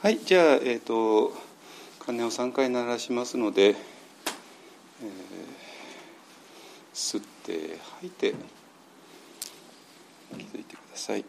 はいじゃあえっ、ー、と鐘を3回鳴らしますので、えー、吸って吐いて気づいてください。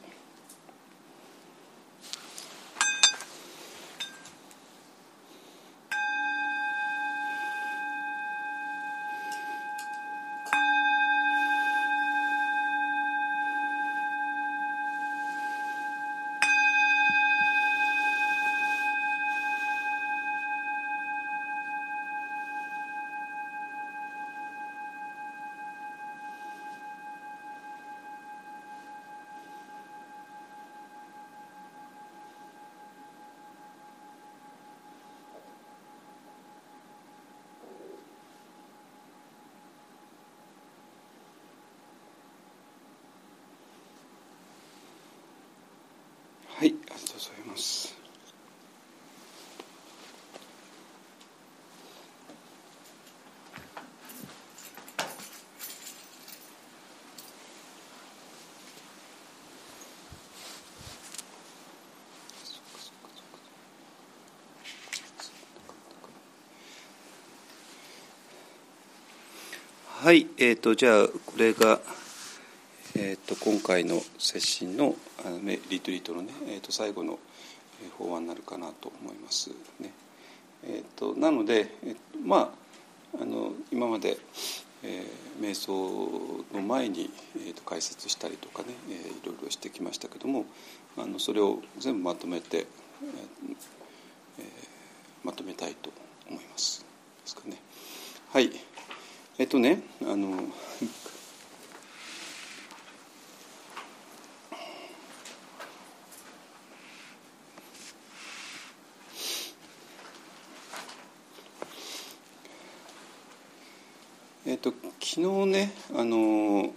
はい、ありがとうございます。はい、えーと、じゃあこれが、えーと、と今回の接心のあのリトリートのね、えー、と最後の法案になるかなと思いますね。えーと、なので、えー、まああの今まで、えー、瞑想の前に、えーと、解説したりとかね、えー、いろいろしてきましたけどもあのそれを全部まとめて、えーえー、まとめたいと思います。ですかね。はいえっ、とねあの昨日ねあの、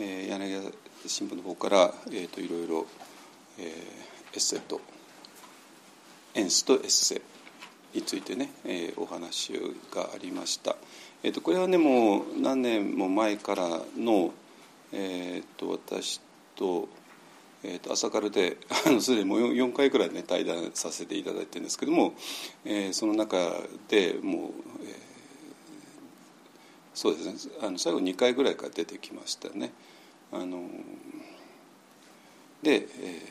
えー、柳田新聞の方から、えーと、いろいろ、えー、エッセとエンスとエッセについてね、えー、お話がありました。えーと、これはねもう何年も前からの、えーと、私と,、えー、と朝からですでにもう 4, 回くらいね対談させていただいてるんですけども、えー、その中でもう、そうですねあの最後2回ぐらいから出てきましたね。あので、え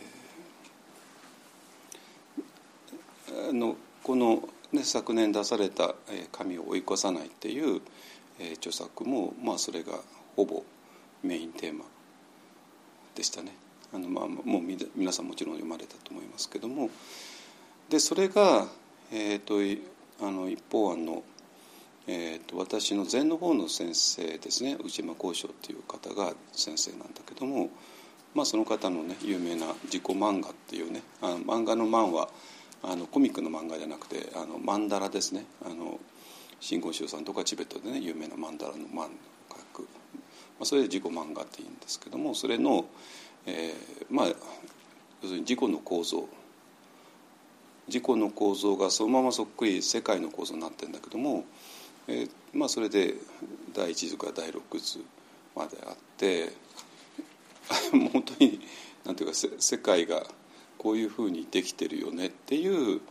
ー、あのこの、ね、昨年出された「神を追い越さない」っていう、えー、著作も、まあ、それがほぼメインテーマでしたね。あのまあ、もう皆さんもちろん読まれたと思いますけどもでそれが、えーと、あの一方案のえーと、私の禅の方の先生ですね内間幸章っていう方が先生なんだけども、まあ、その方のね有名な「自己漫画」っていうねあの漫画の漫はあのコミックの漫画じゃなくてあのマンダラですねあの真言宗さんとかチベットでね有名なマンダラの漫を書く、まあ、それで自己漫画っていうんですけどもそれの、えー、まあ要するに自己の構造。自己の構造がそのままそっくり世界の構造になってるんだけどもえー、まあそれで第一図から第六図まであって もう本当になんていうか世界がこういうふうにできてるよねっていう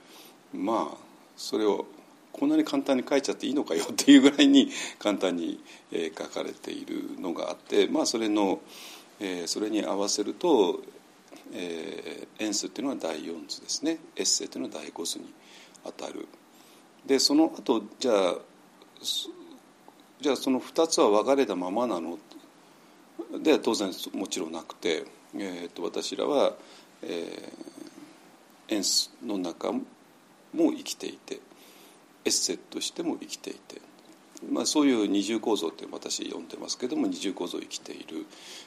まあそれをこんなに簡単に書いちゃっていいのかよっていうぐらいに簡単に、え、書かれているのがあってまあそれの、え、それに合わせると、えー、エンスっていうのは第四図ですねエッセイっていうのは第五図にあたる。でその後じゃあじゃあその2つは分かれたままなの？では当然もちろんなくて、えー、と私らは、えー、エンスの中も生きていてエッセとしても生きていて、まあ、そういう二重構造って私呼んでますけども二重構造生きている。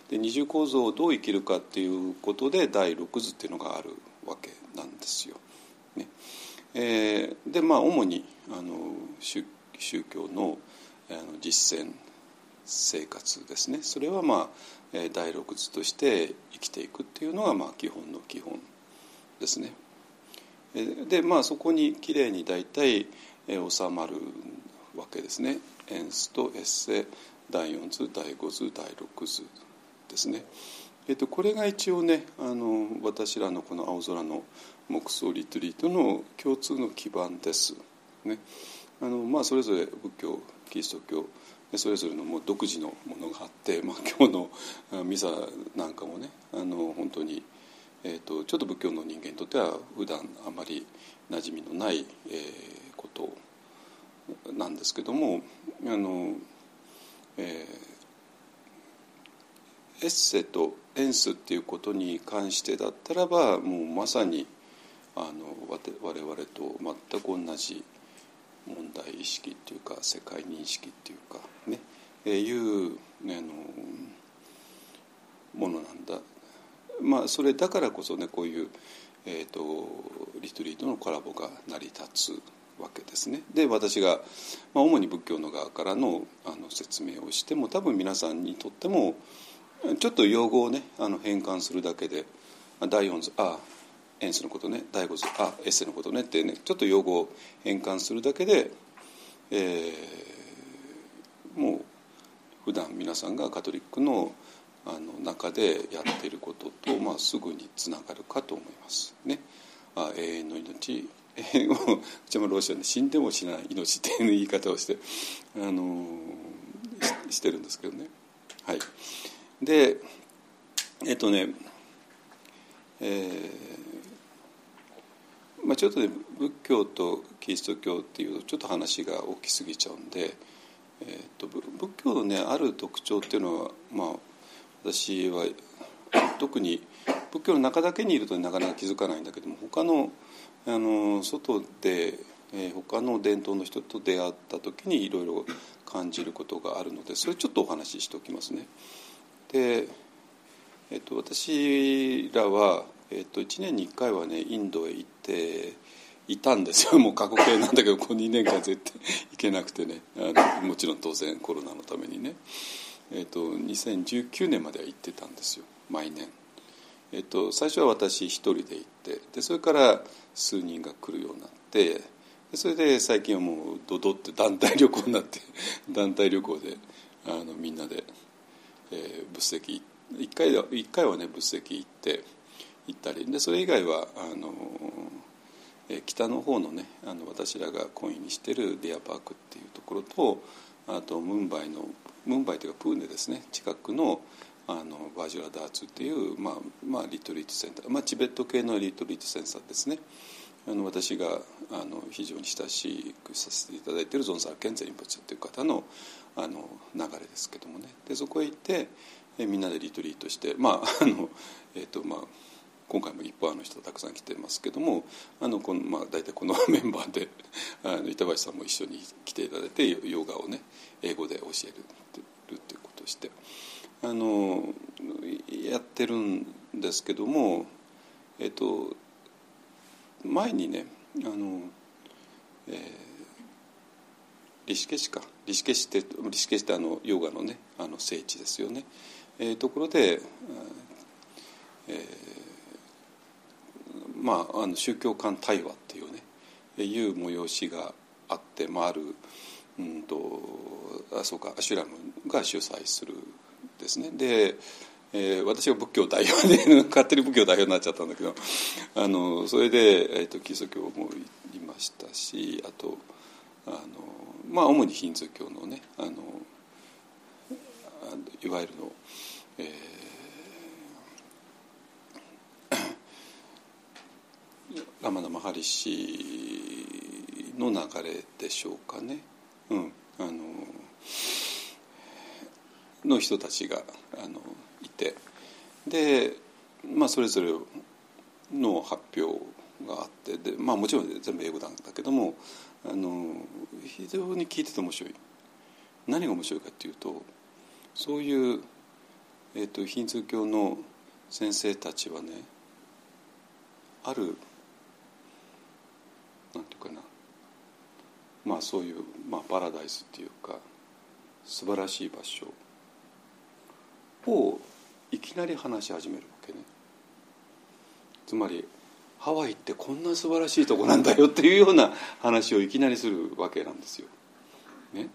で二重構造をどう生きるかっていうことで第六図っていうのがあるわけなんですよ。ね。えー、でまあ主にあの宗宗教のあの実践生活ですねそれはまあ第六図として生きていくっていうのがまあ基本の基本ですね。でまあそこにきれいに大体収まるわけですね。エンスとエッセ第四図第五図第六図ですね。えっと、これが一応ねあの私らのこの青空の木葬リトリートの共通の基盤です。ねあのまあ、それぞれ仏教キリスト教それぞれのもう独自のものがあって、まあ、今日のミサなんかもねあの本当に、えーと、ちょっと仏教の人間にとっては普段あまり馴染みのない、えー、ことなんですけどもあの、えー、エッセとエンスっていうことに関してだったらばもうまさにあの我々と全く同じ問題意識っていうか世界認識っていうかね、え、いう、あのものなんだまあそれだからこそねこういう、えーと、リトリートのコラボが成り立つわけですね。で私が、まあ、主に仏教の側からのあの説明をしても多分皆さんにとってもちょっと用語をねあの変換するだけで第四図あエンスのことね第五図あエッセのことねってねちょっと用語を変換するだけで、えー、もう普段皆さんがカトリックのあの中でやっていることと、まあ、すぐにつながるかと思いますね。あ永遠の命永遠をうちもロシアで死んでもしない命っていう言い方をして、あのししてるんですけどね。はい、でえっとねえーまあ、ちょっとね仏教とキリスト教っていうとちょっと話が大きすぎちゃうんで、えーと、仏教のねある特徴っていうのは、まあ、私は特に仏教の中だけにいるとなかなか気づかないんだけども他のあの外で、えー、他の伝統の人と出会った時にいろいろ感じることがあるのでそれちょっとお話ししておきますね。でえっと、私らは、えっと、1年に1回はねインドへ行っていたんですよ。もう過去形なんだけどこの2年間絶対行けなくてね。あのもちろん当然コロナのためにね、えっと、2019年までは行ってたんですよ。毎年、えっと、最初は私一人で行ってでそれから数人が来るようになってでそれで最近はもうドドって団体旅行になって 団体旅行であのみんなで、えー、仏石。1回一回はね仏石行って行ったり。でそれ以外はあの北の方のねあの私らが懇意にしてるディアパークっていうところとあとムンバイのムンバイというかプーネですね。近くのあのバージュラダーツっていう、まあまあ、リトリートセンター、まあ、チベット系のリトリートセンターですね。あの私があの非常に親しくさせていただいているゾンサー・ケンゼリンパチという方のあの流れですけどもね。でそこへ行ってえみんなでリトリートしてまああのえっ、ー、とまあ今回も一般の人たくさん来てますけどもあのこの、まあ、大体この メンバーであの板橋さんも一緒に来ていただいてヨガをね英語で教えるっていうことをしてあのやってるんですけどもえっ、と前にねあの、えー、リシケシかリシケシってリシケシってあのヨガのねあの聖地ですよね。えー、ところで、えー、まああの宗教間対話っていうねいう催しがあって、まあ、あるうんとあそうかアシュラムが主催するですね。で、えー、私が仏教代表で勝手に仏教代表になっちゃったんだけどあのそれで、えーと、キリスト教もいましたしあとあのまあ主にヒンズー教のねあのいわゆるの、えー、ラマダ・マハリシの流れでしょうかね、うん、あのの人たちがあのいて。で、まあ、それぞれの発表があって。で、まあ、もちろん全部英語なんだけどもあの非常に聞いてて面白い。何が面白いかっていうとそういう、えーと、ヒンズー教の先生たちはねあるなんていうかな。まあそういう、まあ、パラダイスっていうか素晴らしい場所をいきなり話し始めるわけね。つまりハワイってこんな素晴らしいとこなんだよっていうような話をいきなりするわけなんですよ。ね、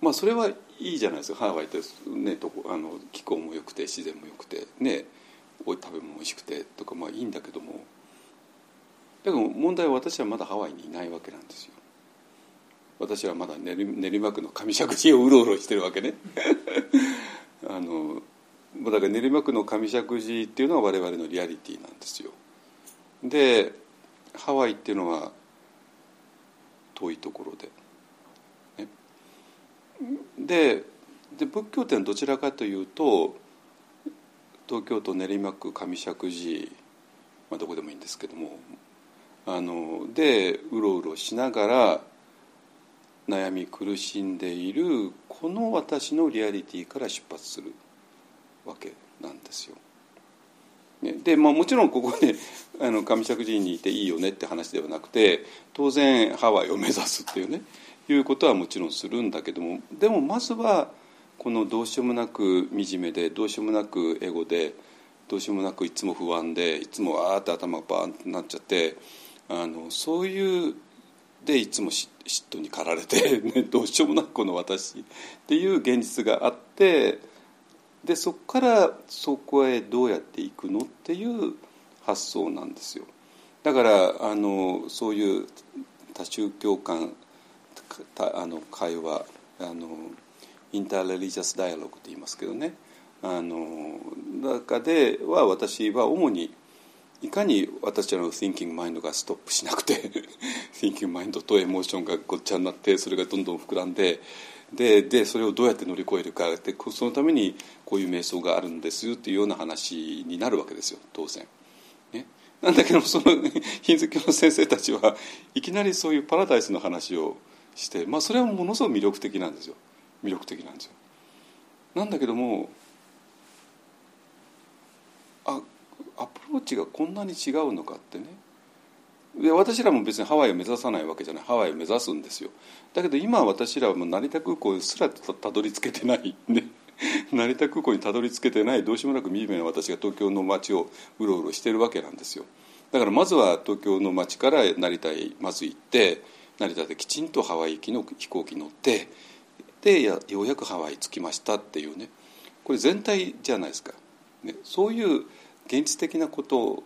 まあそれはいいじゃないですか。ハワイって、ね、とこあの気候も良くて自然も良くてね。食べ物も美味しくてとかまあいいんだけども。だけど問題は私はまだハワイにいないわけなんですよ。私はまだ練馬区の上石神をうろうろしてるわけね。あのだから練馬区の上石神っていうのは我々のリアリティなんですよ。でハワイっていうのは遠いところで。ね、でで仏教っていうのはどちらかというと東京都練馬区上石神、まあ、どこでもいいんですけどもあのでうろうろしながら悩み苦しんでいるこの私のリアリティから出発するわけなんですよ。ねで、まあ、もちろんここで あの上石神にいていいよねって話ではなくて当然ハワイを目指すっていうねいうことはもちろんするんだけどもでもまずはこのどうしようもなく惨めでどうしようもなくエゴでどうしようもなくいつも不安でいつもわーって頭がバーンってなっちゃってあのそういうでいつも嫉妬に駆られて、ね、どうしようもなくこの私っていう現実があってでそこからそこへどうやっていくのっていう発想なんですよ。だからあのそういう多宗教間あの会話あのインターレリジャスダイアログと言いますけどねあの中では私は主にいかに私らの thinking mind がストップしなくて thinking mind とエモーションがごっちゃになってそれがどんどん膨らんでででそれをどうやって乗り越えるかでそのためにこういう瞑想があるんですよっていうような話になるわけですよ当然。ね、なんだけどその ヒンズー教の先生たちはいきなりそういうパラダイスの話をして、まあ、それはものすごく魅力的なんですよ魅力的なんですよ。なんだけどもあアプローチがこんなに違うのかってね。で私らも別にハワイを目指さないわけじゃない。ハワイを目指すんですよ。だけど今私らはもう成田空港すらたどり着けてないね 成田空港にたどり着けてない。どうしようもなく惨めな私が東京の街をうろうろしてるわけなんですよ。だからまずは東京の街から成田へまず行って成田できちんとハワイ行きの飛行機乗ってでようやくハワイ着きましたっていうね。これ全体じゃないですか、ね、そういう現実的なこと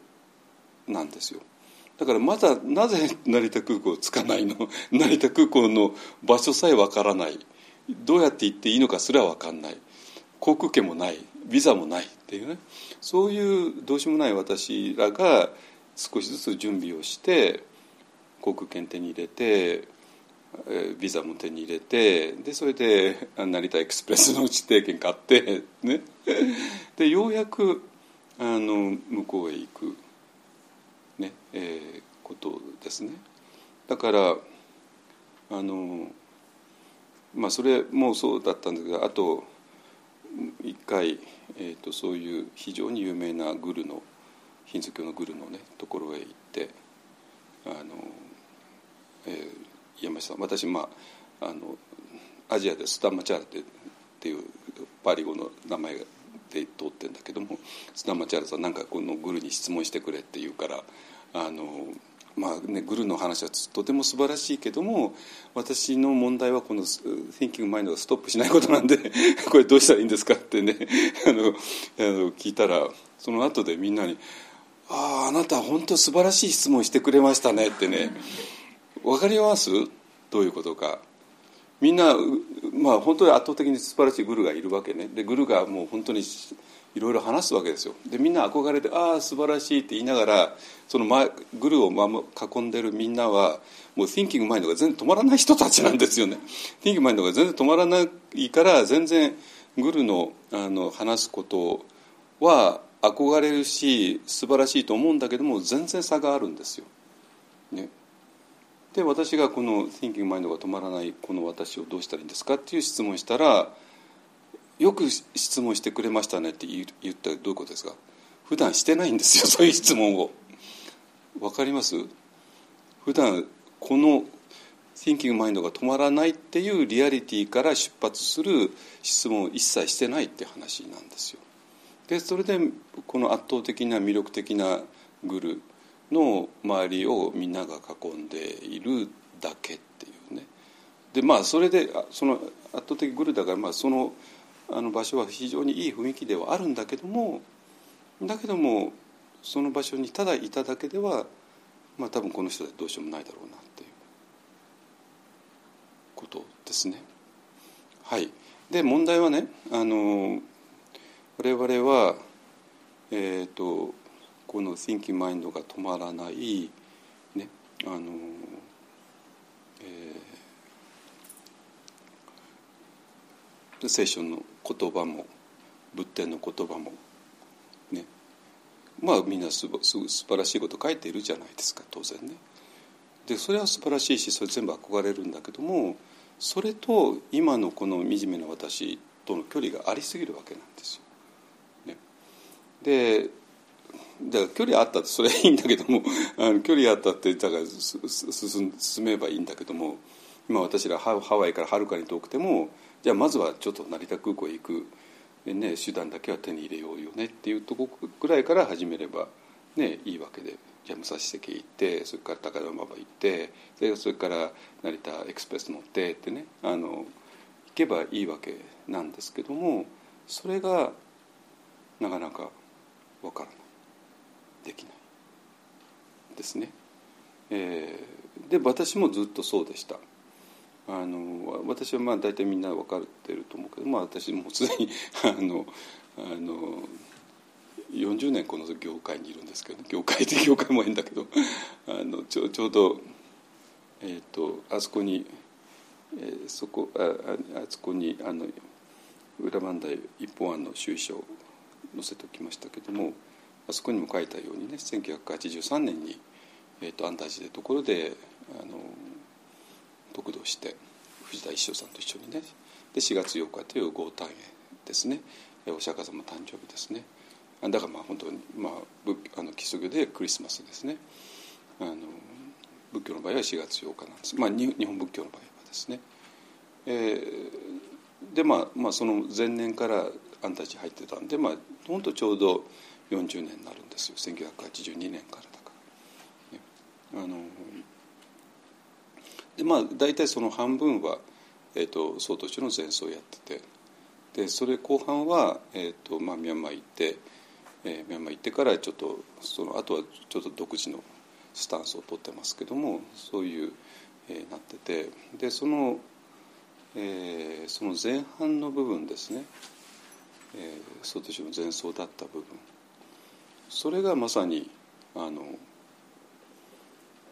なんですよ。だからまだなぜ成田空港着かないの？成田空港の場所さえわからない。どうやって行っていいのかすらわかんない。航空券もない。ビザもない。っていうね。そういうどうしようもない私らが少しずつ準備をして航空券手に入れてビザも手に入れてでそれで成田エクスプレスの地底券買ってね。でようやくあの向こうへ行く、ねえー、ことですね。だからあのまあそれもそうだったんですがあと一回、えーと、そういう非常に有名なグルのヒンズー教のグルのねところへ行ってあの、えー、山下さん私まああのアジアでスタンマチャールっていうパリ語の名前ががで通ってんだけども砂町原さんなんかこのグルに質問してくれって言うからあのまあね、グルの話はとても素晴らしいけども私の問題はこの Thinking Mind がストップしないことなんで これどうしたらいいんですかってね あのあの聞いたらその後でみんなに「あああなた本当素晴らしい質問してくれましたね」ってね分かります？どういうことか。みんな、まあ、本当に圧倒的に素晴らしいグルがいるわけね。でグルがもう本当にいろいろ話すわけですよ。でみんな憧れて「ああ素晴らしい」って言いながらその前グルを囲んでるみんなはもう Thinking Mind が全然止まらない人たちなんですよね。Thinking Mind が全然止まらないから全然グルのあの話すことは憧れるし素晴らしいと思うんだけども全然差があるんですよ。ね、で私がこの「Thinking Mind が止まらないこの私をどうしたらいいんですか?」っていう質問したら「よく質問してくれましたね」って言ったらどういうことですか？普段してないんですよ そういう質問を。わかります？普段この Thinking Mind が止まらないっていうリアリティから出発する質問を一切してないって話なんですよ。でそれでこの圧倒的な魅力的なグルの周りをみんなが囲んでいるだけっていうねでまあそれでその圧倒的グルだから、まあ、そのあの場所は非常にいい雰囲気ではあるんだけどもだけどもその場所にただいただけでは、まあ、多分この人はどうしようもないだろうなっていうことですね。はい、で問題はねあの我々は、えーと、この thinking mind が止まらない、ねあのえー、聖書の言葉も仏典の言葉もねまあみんなすす素晴らしいこと書いているじゃないですか当然ね。でそれは素晴らしいしそれ全部憧れるんだけどもそれと今のこの惨めな私との距離がありすぎるわけなんですよ。ね、でだから距離あったってそれはいいんだけども あの距離あったってだから進進めばいいんだけども今私らハワイからはるかに遠くてもじゃあまずはちょっと成田空港へ行く、ね、手段だけは手に入れようよねっていうとこぐらいから始めれば、ね、いいわけで。じゃあ武蔵関行ってそれから高田馬場行ってそれから成田エクスプレス乗ってってねあの行けばいいわけなんですけどもそれがなかなかわからない。できないですね。えー、で私もずっとそうでした。あの私はまあ大体みんな分かってると思うけど、まあ、私もうすでに あのあの40年この業界にいるんですけど業界って業界も変だけどあのちょちょうど、えーと、あそこに、えー、そこああそこにあの裏磐梯一本案の収書を載せておきましたけどもあそこにも書いたようにね1983年に、えーと、安泰寺でところであの得度して藤田一生さんと一緒にねで4月8日という豪誕へですね。お釈迦様誕生日ですね。だからまあ本当に、まあ、あのキリスト教でクリスマスですね。あの仏教の場合は4月8日なんです、まあ、日本仏教の場合はですね、えー、でまあ、まあその前年から安泰寺入ってたんでまあ本当ちょうど40年になるんですよ。1982年からだから、ね、あのでまあ大体その半分は、えーと、総統の前奏をやってて。でそれ後半は、えーとまあ、ミャンマー行って、えー、ミャンマー行ってからちょっとそのあとはちょっと独自のスタンスを取ってますけどもそういう、えー、なってて。でその、えー、その前半の部分ですね、えー、総統の前奏だった部分。それがまさにあの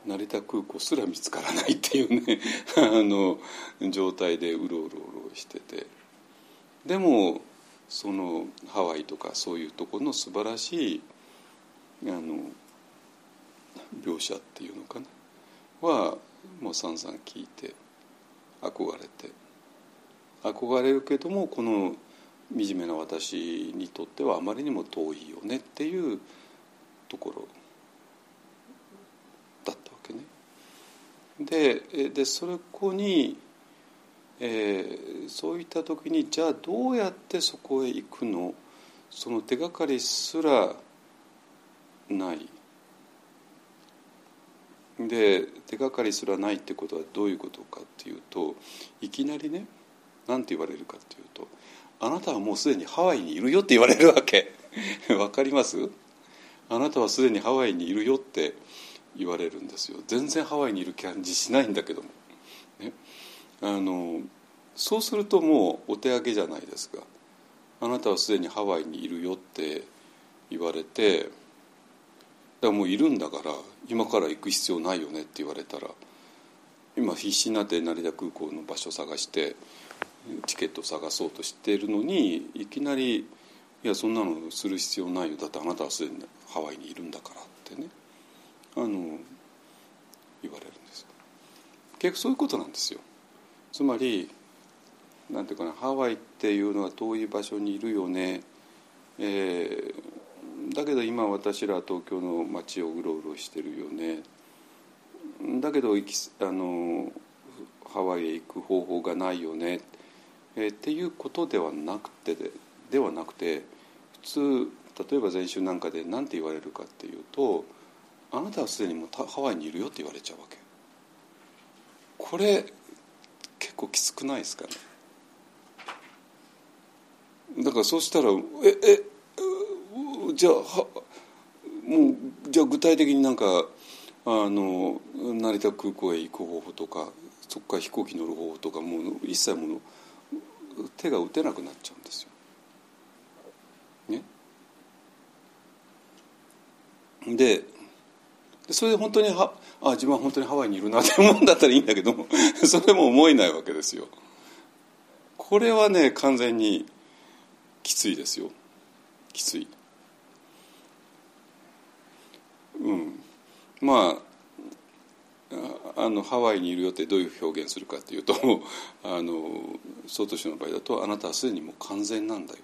成田空港すら見つからないっていうね あの状態でうろうろうろしてて。でもそのハワイとかそういうところの素晴らしいあの描写っていうのかな？はもうさんざん聞いて憧れて。憧れるけどもこの惨めな私にとってはあまりにも遠いよねっていうところだったわけね。ででそれこに、えー、そういった時にじゃあどうやってそこへ行くの？その手がかりすらない。で手がかりすらないってことはどういうことかっていうといきなりね何て言われるかっていうとあなたはもうすでにハワイにいるよって言われるわけ。わかります？あなたはすでにハワイにいるよって言われるんですよ。全然ハワイにいる感じしないんだけども、ね、あのそうするともうお手上げじゃないですか。あなたはすでにハワイにいるよって言われてだからもういるんだから今から行く必要ないよねって言われたら今必死になって成田空港の場所探してチケットを探そうとしているのにいきなり「いやそんなのする必要ないよ。だってあなたはすでにハワイにいるんだから」ってね。あの言われるんです結局そういうことなんですよ。つまりなんていうかなハワイっていうのは遠い場所にいるよね、えー、だけど今私ら東京の街をうろうろしてるよね。だけどあのハワイへ行く方法がないよね。えー、っていうことではなくてではなくて普通例えば前週なんかで何て言われるかっていうと「あなたはすでにもうハワイにいるよ」って言われちゃうわけ。これ結構きつくないですかねだからそうしたらええじゃあはもうじゃあ具体的になんかあの成田空港へ行く方法とかそこから飛行機乗る方法とかもう一切もう手が打てなくなっちゃうんですよ。ね、でそれで本当にはあ自分は本当にハワイにいるなって思うんだったらいいんだけども それも思えないわけですよ。これはね完全にきついですよきつい。うんまああのハワイにいるよってどういう表現するかというと あの総統氏の場合だとあなたはすでにもう完全なんだよ。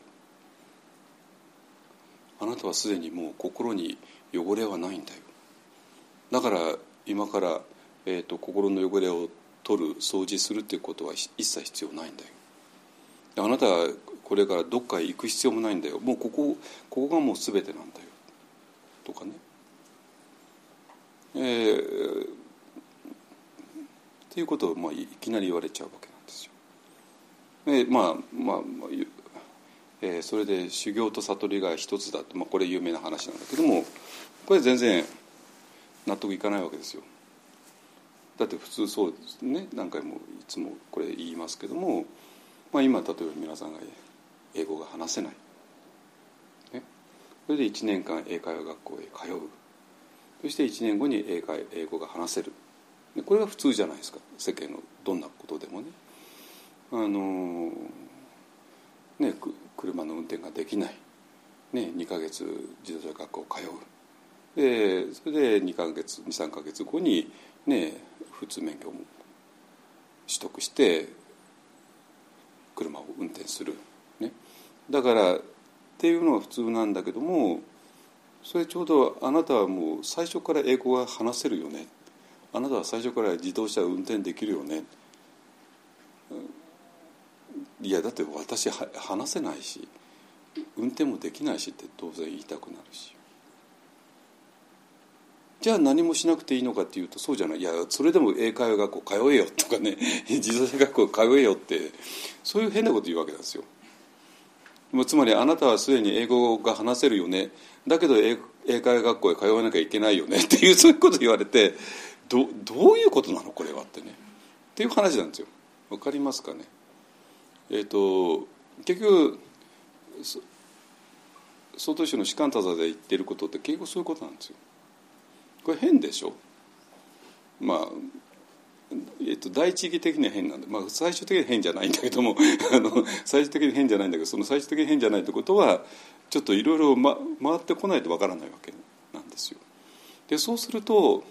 あなたはすでにもう心に汚れはないんだよ。だから今から、えーと、心の汚れを取る掃除するっていうことは一切必要ないんだよ。あなたはこれからどっかへ行く必要もないんだよ。もうここここがもう全てなんだよ。とかね。えー、っていうことを、まあ、いきなり言われちゃうわけなんですよ。えー、まあまあ、えー、それで修行と悟りが一つだって、まあ、これ有名な話なんだけどもこれ全然納得いかないわけですよ。だって普通そうですね。何回もいつもこれ言いますけども、まあ、今例えば皆さんが英語が話せない、ね、それで1年間英会話学校へ通う。そして1年後に英会英語が話せる。これが普通じゃないですか。世間のどんなことでもね。あのね車の運転ができない、ね、2か月自動車学校通う。でそれで2か月23か月後に、ね、普通免許も取得して車を運転する、ね、だからっていうのは普通なんだけどもそれちょうどあなたはもう最初から英語が話せるよね。あなたは最初から自動車を運転できるよね。いやだって私話せないし運転もできないしって当然言いたくなるし。じゃあ何もしなくていいのかっていうとそうじゃない。いやそれでも英会話学校通えよとかね 自動車学校通えよってそういう変なこと言うわけなんですよ。つまりあなたはすでに英語が話せるよね。だけど英会話学校へ通わなきゃいけないよねっていうそういうこと言われてどどういうことなのこれはってね。っていう話なんですよ。わかりますかね。えっ、ー、と結局総統州の士官多座で言ってることって結局そういうことなんですよ。これ変でしょ。まあえっと、第一義的には変なんで、まあ、最終的には変じゃないんだけども あの最終的に変じゃないんだけどその最終的に変じゃないってことはちょっといろいろ回ってこないとわからないわけなんですよ。でそうすると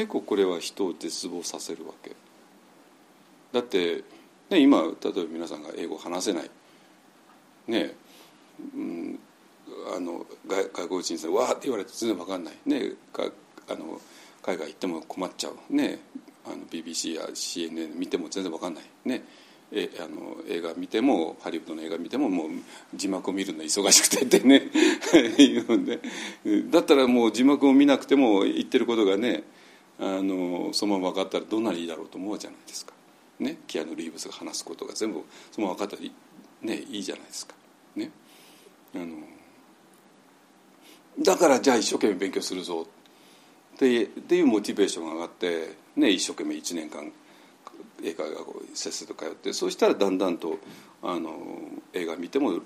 結構これは人を絶望させるわけ。だって、ね、今例えば皆さんが英語話せない。ねうんあの外国人さんわーって言われて全然わかんない。ねかあの海外行っても困っちゃう。ねあの BBC や CNN 見ても全然わかんない。ねえあの映画見てもハリウッドの映画見てももう字幕を見るの忙しくてってね 言うんで。だったらもう字幕を見なくても言ってることがねあのそのまま分かったらどんなにいいだろうと思うじゃないですか。ね、キアヌ・リーブスが話すことが全部そのまま分かったらね、いいじゃないですか。ね、あのだからじゃあ一生懸命勉強するぞっていうモチベーションが上がって、ね、一生懸命1年間英会話学校せっせと通ってそうしたらだんだんとあの映画見ても直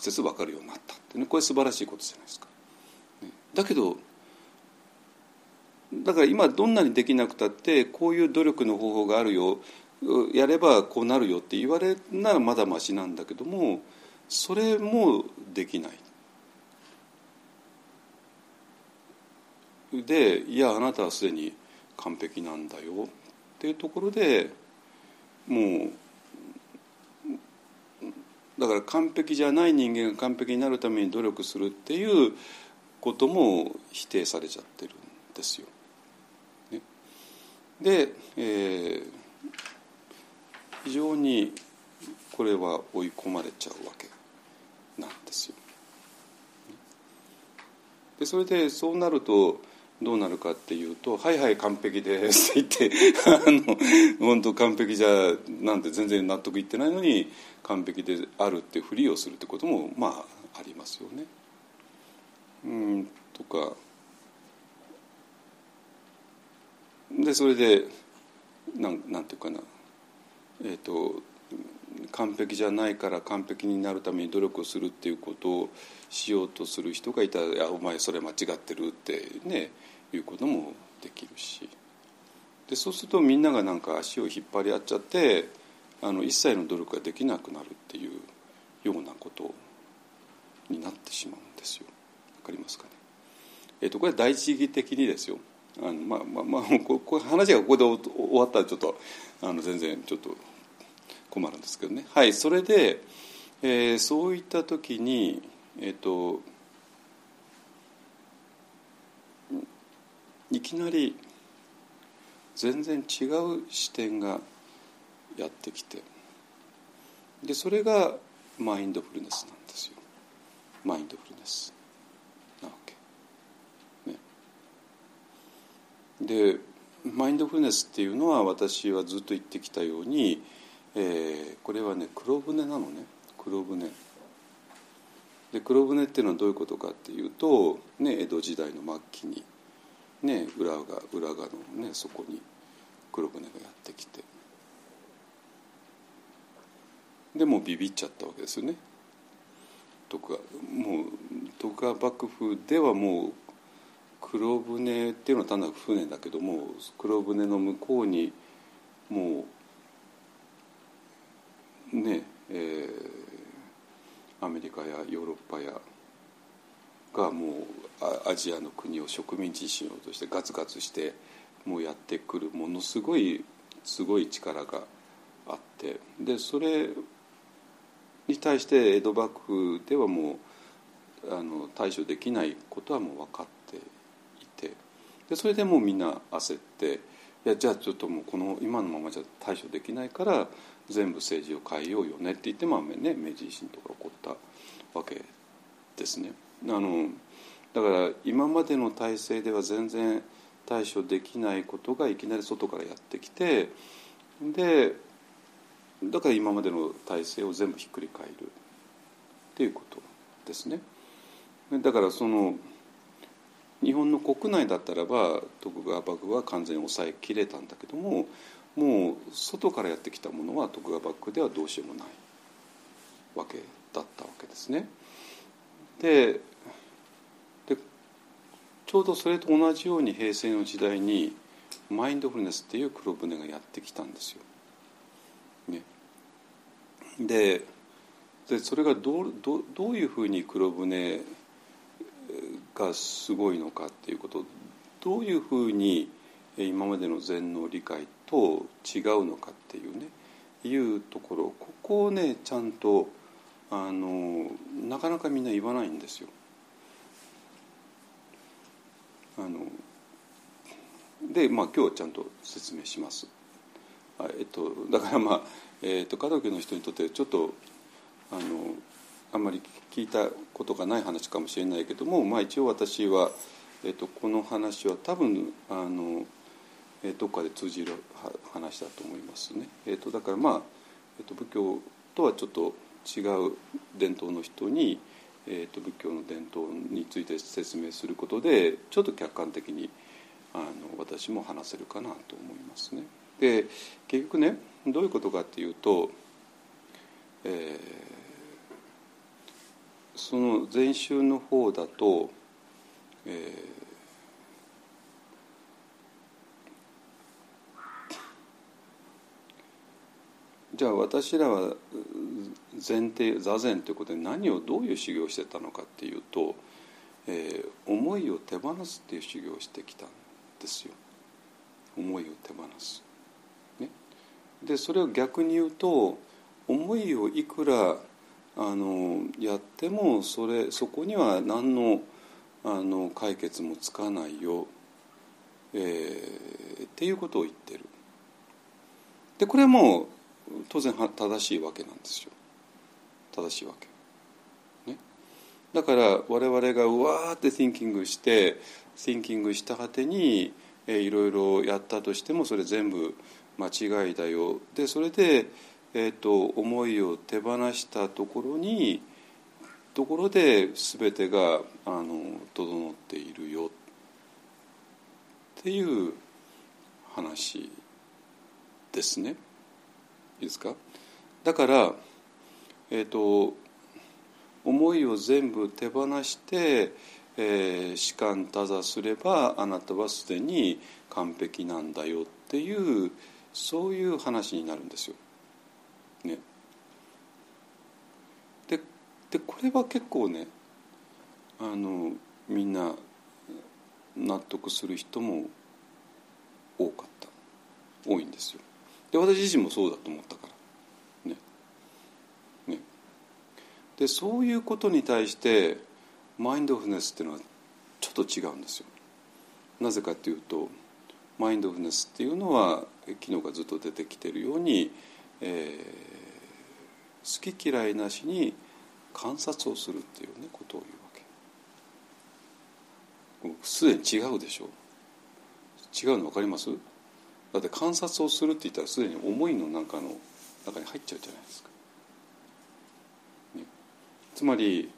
接分かるようになったってねこれ素晴らしいことじゃないですか。ね、だけどだから今どんなにできなくたってこういう努力の方法があるよやればこうなるよって言われならまだましなんだけどもそれもできない。でいやあなたはすでに完璧なんだよっていうところでもうだから完璧じゃない人間が完璧になるために努力するっていうことも否定されちゃってるんですよ。で、えー、非常にこれは追い込まれちゃうわけなんですよ。でそれでそうなるとどうなるかっていうと「はいはい完璧です」って言ってあの本当完璧じゃなんて全然納得いってないのに完璧であるってふりをするってこともまあありますよね。うんとかでそれでなんなんていうかなえっ、ー、と完璧じゃないから完璧になるために努力をするっていうことをしようとする人がいたら「いやお前それ間違ってる」ってねいうこともできるしでそうするとみんながなんか足を引っ張り合っちゃってあの一切の努力ができなくなるっていうようなことになってしまうんですよ。わかりますかね？えーと、これは第一義的にですよ。あのまあまあまあ ここ話がここで終わったらちょっとあの全然ちょっと困るんですけどね。はいそれで、えー、そういった時にえっ、ー、といきなり全然違う視点がやってきてでそれがマインドフルネスなんですよマインドフルネスなわけ。ね、でマインドフルネスっていうのは私はずっと言ってきたように、えー、これはね黒船なのね黒船。で黒船っていうのはどういうことかっていうと、ね、江戸時代の末期にね、裏が裏側の、ね、そこに黒船がやってきてでもビビっちゃったわけですよね。徳川もう徳川幕府ではもう黒船っていうのは単なる船だけども黒船の向こうにもうねえー、アメリカやヨーロッパやがもうアジアの国を植民地しようとしてガツガツしてもうやってくるものすごいすごい力があってでそれに対して江戸幕府ではもうあの対処できないことはもう分かってでそれでもうみんな焦っていやじゃあちょっともうこの今のままじゃ対処できないから全部政治を変えようよねって言って、まあね、明治維新とか起こったわけですね。あのだから今までの体制では全然対処できないことがいきなり外からやってきてでだから今までの体制を全部ひっくり返るっていうことですね。だからその日本の国内だったらば徳川幕府は完全に抑えきれたんだけどももう外からやってきたものは徳川幕府ではどうしようもないわけだったわけですね。でちょうどそれと同じように平成の時代にマインドフルネスっていう黒船がやってきたんですよ。ね、ででそれがどうどどういうふうに黒船がすごいのかっていうことどういうふうに今までの禅の理解と違うのかっていうねいうところここをねちゃんとあのなかなかみんな言わないんですよ。あので、まあ、今日はちゃんと説明します。えっと、だからまあ、えっと、門家の人にとってちょっとあのあんまり聞いたことがない話かもしれないけども、まあ、一応私は、えっと、この話は多分あの、えどっかで通じる話だと思いますね。えっと、だからまあ、えっと、仏教とはちょっと違う伝統の人にえーと、仏教の伝統について説明することでちょっと客観的にあの私も話せるかなと思いますね。で結局ねどういうことかっていうと、えー、その禅宗の方だと、えーじゃあ私らは前提座禅ということで何をどういう修行をしてたのかっていうと、えー、思いを手放すっていう修行をしてきたんですよ思いを手放す。ね、でそれを逆に言うと思いをいくらあのやってもそれそこには何のあの解決もつかないよ、えー、っていうことを言ってる。でこれはもう当然正しいわけなんですよ正しいわけ。ね、だから我々がうわーって thinking して thinking した果てに、えー、いろいろやったとしてもそれ全部間違いだよでそれで、えーと、思いを手放したところにところで全てがあの整っているよっていう話ですね。いいですか？だから、えーと、思いを全部手放して、えー、士官多座すればあなたはすでに完璧なんだよっていうそういう話になるんですよ。ね、ででこれは結構ねあのみんな納得する人も多かった多いんですよ。で私自身もそうだと思ったからね。ねでそういうことに対してマインドフネスっていうのはちょっと違うんですよ。なぜかというとマインドフネスっていうのは昨日がずっと出てきているように、えー、好き嫌いなしに観察をするっていうねことを言うわけ。すでに違うでしょ。違うの分かります？だって観察をするって言ったらすでに思いの中の中に入っちゃうじゃないですか、ね、つまり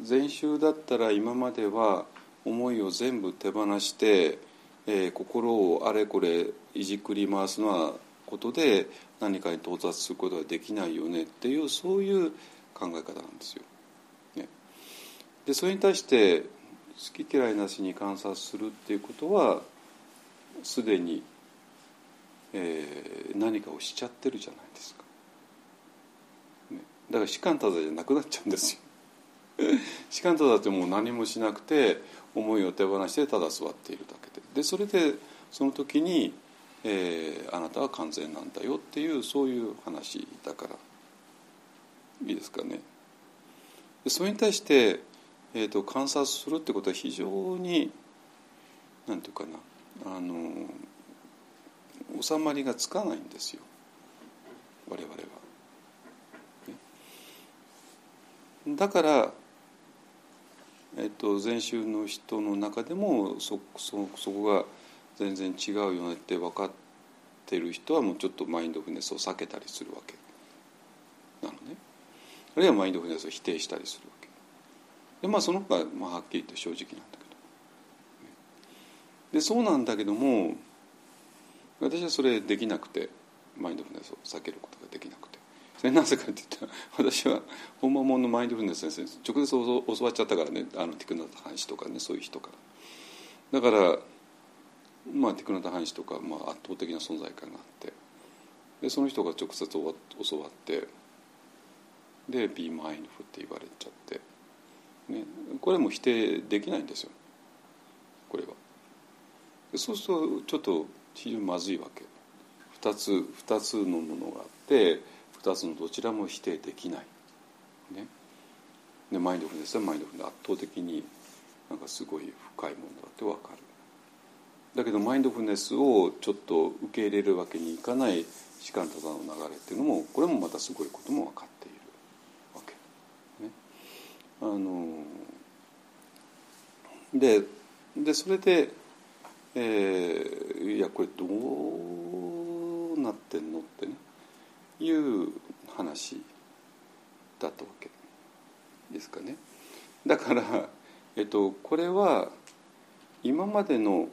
禅宗だったら今までは思いを全部手放してえー、心をあれこれいじくり回すのはことで何かに到達することはできないよねっていうそういう考え方なんですよ。ね、でそれに対して好き嫌いなしに観察するっていうことはすでに、えー、何かをしちゃってるじゃないですか。ね、だから士官ただじゃなくなっちゃうんですよ。士官ただってもう何もしなくて思いを手放してただ座っているだけででそれでその時に、えー、あなたは完全なんだよっていうそういう話だからいいですかね。それに対して、えーと、観察するってことは非常に何て言うかなあの収まりがつかないんですよ我々は。だからえっと、禅宗の人の中でもそそそこが全然違うよねって分かってる人はもうちょっとマインドフルネスを避けたりするわけなのね。あるいはマインドフルネスを否定したりするわけ。でまあその他、まあ、はっきり言って正直なんだけど。でそうなんだけども私はそれできなくてマインドフルネスを避けることができなくて。それなぜかって言ったら私は本間門のマインドフルネス先生に直接教わっちゃったからねあのティクナタハンシとかねそういう人から。だからまあテクナタハンシとか、まあ、圧倒的な存在感があってでその人が直接教わってで「Be mindful」って言われちゃって、ね、これも否定できないんですよ。これは。そうするとちょっと非常にまずいわけ。2つ2つのものがあって2つのどちらも否定できない、ね、でマインドフルネスはマインドフルネス。圧倒的になんかすごい深いものだって分かる。だけどマインドフルネスをちょっと受け入れるわけにいかない士官多座の流れっていうのもこれもまたすごいことも分かっているわけ。ね、あのででそれで、えー、いやこれどうなってんのってねいう話だったわけですかね。だから、えっと、これは今までの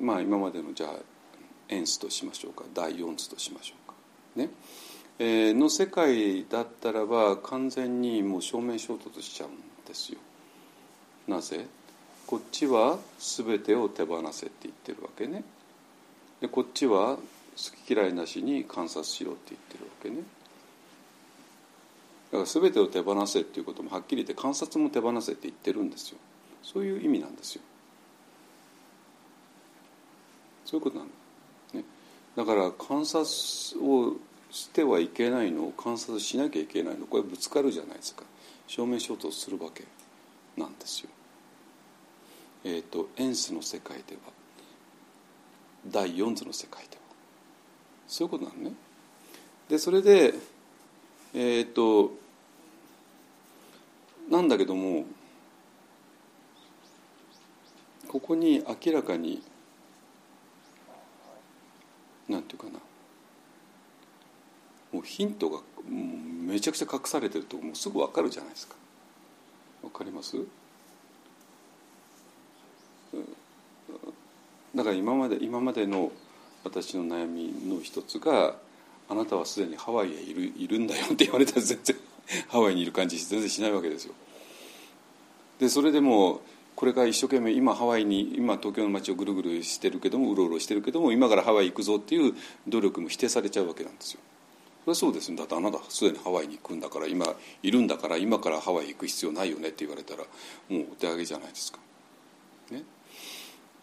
まあ今までのじゃあ演出としましょうか第4図としましょうか。ねえー、の世界だったらば完全にもう正面衝突しちゃうんですよ。なぜ？こっちは全てを手放せって言ってるわけね。でこっちは好き嫌いなしに観察しろって言ってるわけねだから全てを手放せっていうこともはっきり言って観察も手放せって言ってるんですよそういう意味なんですよそういうことなの、ね、だから観察をしてはいけないのを観察しなきゃいけないのこれぶつかるじゃないですか。正面衝突するわけなんですよ。えっ、ー、とエンスの世界では第四図の世界では。そういうことなのね。でそれでえっ、となんだけどもここに明らかになんていうかな。もうヒントがめちゃくちゃ隠されてるともうすぐ分かるじゃないですか。分かります？だから今まで今までの私の悩みの一つがあなたはすでにハワイへいるいるんだよって言われたら全然ハワイにいる感じ全然しないわけですよ。でそれでもこれから一生懸命今ハワイに今東京の街をぐるぐるしてるけどもうろうろしてるけども今からハワイ行くぞっていう努力も否定されちゃうわけなんですよ。それはそうですだってあなたすでにハワイに行くんだから今いるんだから今からハワイ行く必要ないよねって言われたらもうお手上げじゃないですか。ね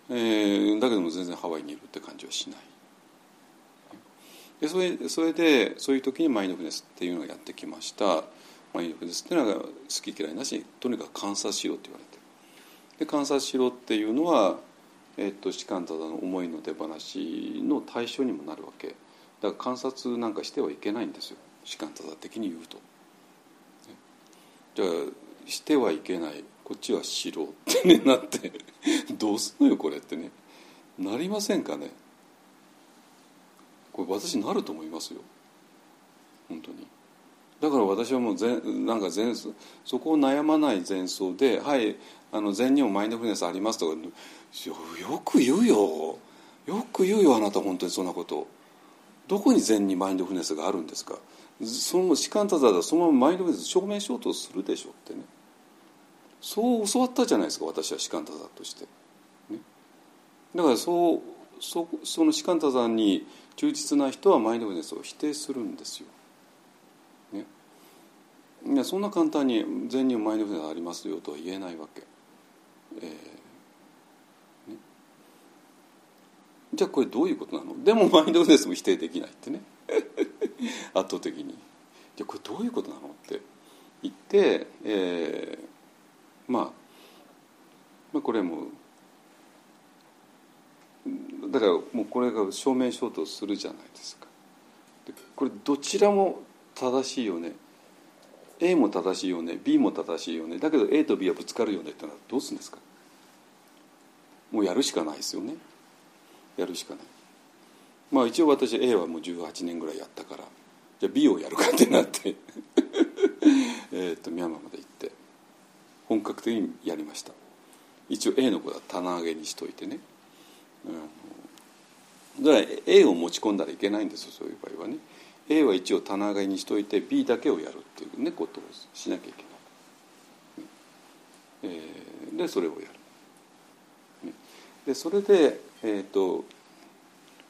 えー、だけども全然ハワイにいるって感じはしない。でそれそれでそういう時にマインドフネスっていうのがやってきましたマインドフネスっていうのは好き嫌いなしにとにかく観察しろって言われてで観察しろっていうのは、えっと、士官多の思いの出話の対象にもなるわけ。だから観察なんかしてはいけないんですよ。士官多的に言うと。じゃあしてはいけない。こっちはしろってねなって。どうすんのよこれってね。なりませんかね。これ私なると思いますよ。本当に。だから私はもう全なんか前そこを悩まない前奏で「はいあの禅にもマインドフルネスあります」とかよく言うよ。よく言うよあなた本当にそんなこと。どこに禅にマインドフルネスがあるんですか？その士官多座だそのままマインドフルネス証明しようとするでしょってね。そう教わったじゃないですか私は士官多座として、ね、だからそうそその士官多座に忠実な人はマインドフルネスを否定するんですよ。いやそんな簡単に善人マインドフルネスありますよとは言えないわけ。えー。ね、じゃあこれどういうことなの？でもマインドフルネスも否定できないってね。圧倒的に。じゃあこれどういうことなのって。言って、えー、まあ、まあこれもだからもうこれが正面衝突するじゃないですか。これどちらも正しいよね。A も正しいよね B も正しいよねだけど A と B はぶつかるよねってのはどうするんですか？もうやるしかないですよね。やるしかない。まあ一応私 A はもう18年ぐらいやったからじゃあ B をやるかってなって えっとミャンマーまで行って本格的にやりました。一応 A の子は棚上げにしといてね。うんだから A を持ち込んだらいけないんですよそういう場合はね。A は一応棚上げにしといて B だけをやるっていうねことをしなきゃいけない、えー、でそれをやる。でそれで、えーと、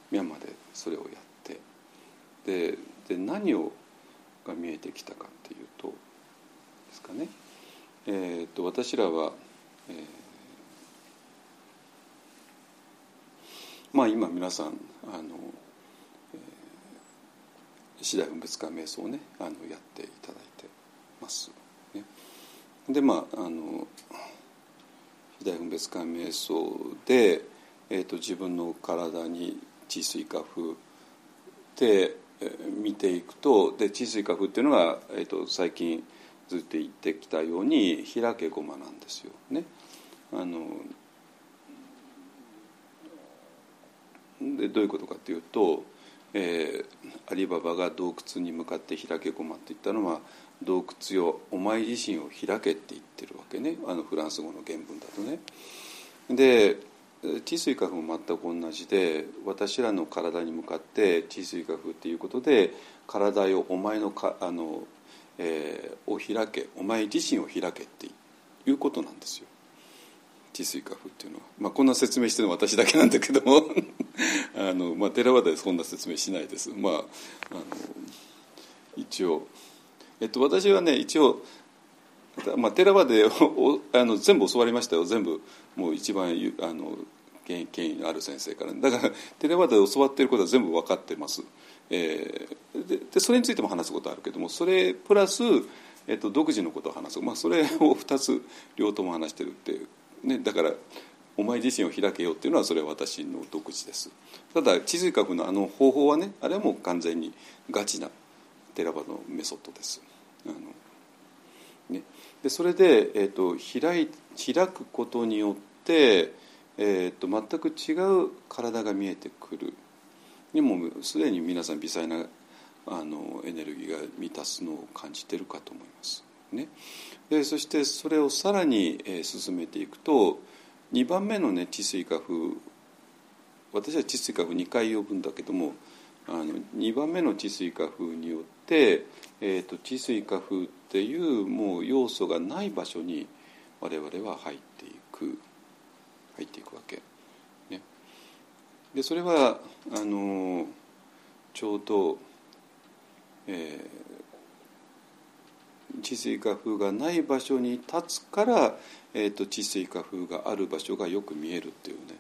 ミャンマーでそれをやって。でで何をが見えてきたかっていうとですかね、えーと、私らは、えーまあ今皆さんあの、次第分別化瞑想をねあのやっていただいてます。ね、でまああの次第分別化瞑想で、えーと、自分の体に地水化風で、えー、見ていくとで地水化風っていうのが、えーと、最近ずっと言ってきたように開けごまなんですよね。あのでどういうことかというと、えー、アリババが洞窟に向かって開けごまって言ったのは洞窟よお前自身を開けって言ってるわけねあのフランス語の原文だとね。で地水化風も全く同じで私らの体に向かって地水化風っていうことで体をお前のかあの、えー、を開けお前自身を開けっていうことなんですよ。治水化風っていうのは、まあ、こんな説明してるのは私だけなんだけども あの、まあ、寺和でそんな説明しないです。まあ、あの一応、えっと、私はね一応、まあ、寺和でお あの全部教わりましたよ。全部もう一番あの権威のある先生から。だからテレワで教わっていることは全部分かってます、えー、ででそれについても話すことあるけどもそれプラス、えっと、独自のことを話す、まあ、それを2つ両方とも話してるっていう。ね、だからお前自身を開けようっていうのはそれは私の独自です。ただ地図学のあの方法はねあれはもう完全にガチなテラバのメソッドです。あのね、でそれで、えーと、開い開くことによって、えーと、全く違う体が見えてくる。でもすでに皆さん微細なあのエネルギーが満たすのを感じているかと思います。ね、でそしてそれをさらに、えー、進めていくと2番目のね治水化風私は治水化風2回呼ぶんだけどもあの2番目の治水化風によって、えーと、治水化風っていうもう要素がない場所に我々は入っていく入っていくわけ。ね、でそれはあのちょうど、えー、治水化風がない場所に立つから、えーと、治水化風がある場所がよく見えるっていうね。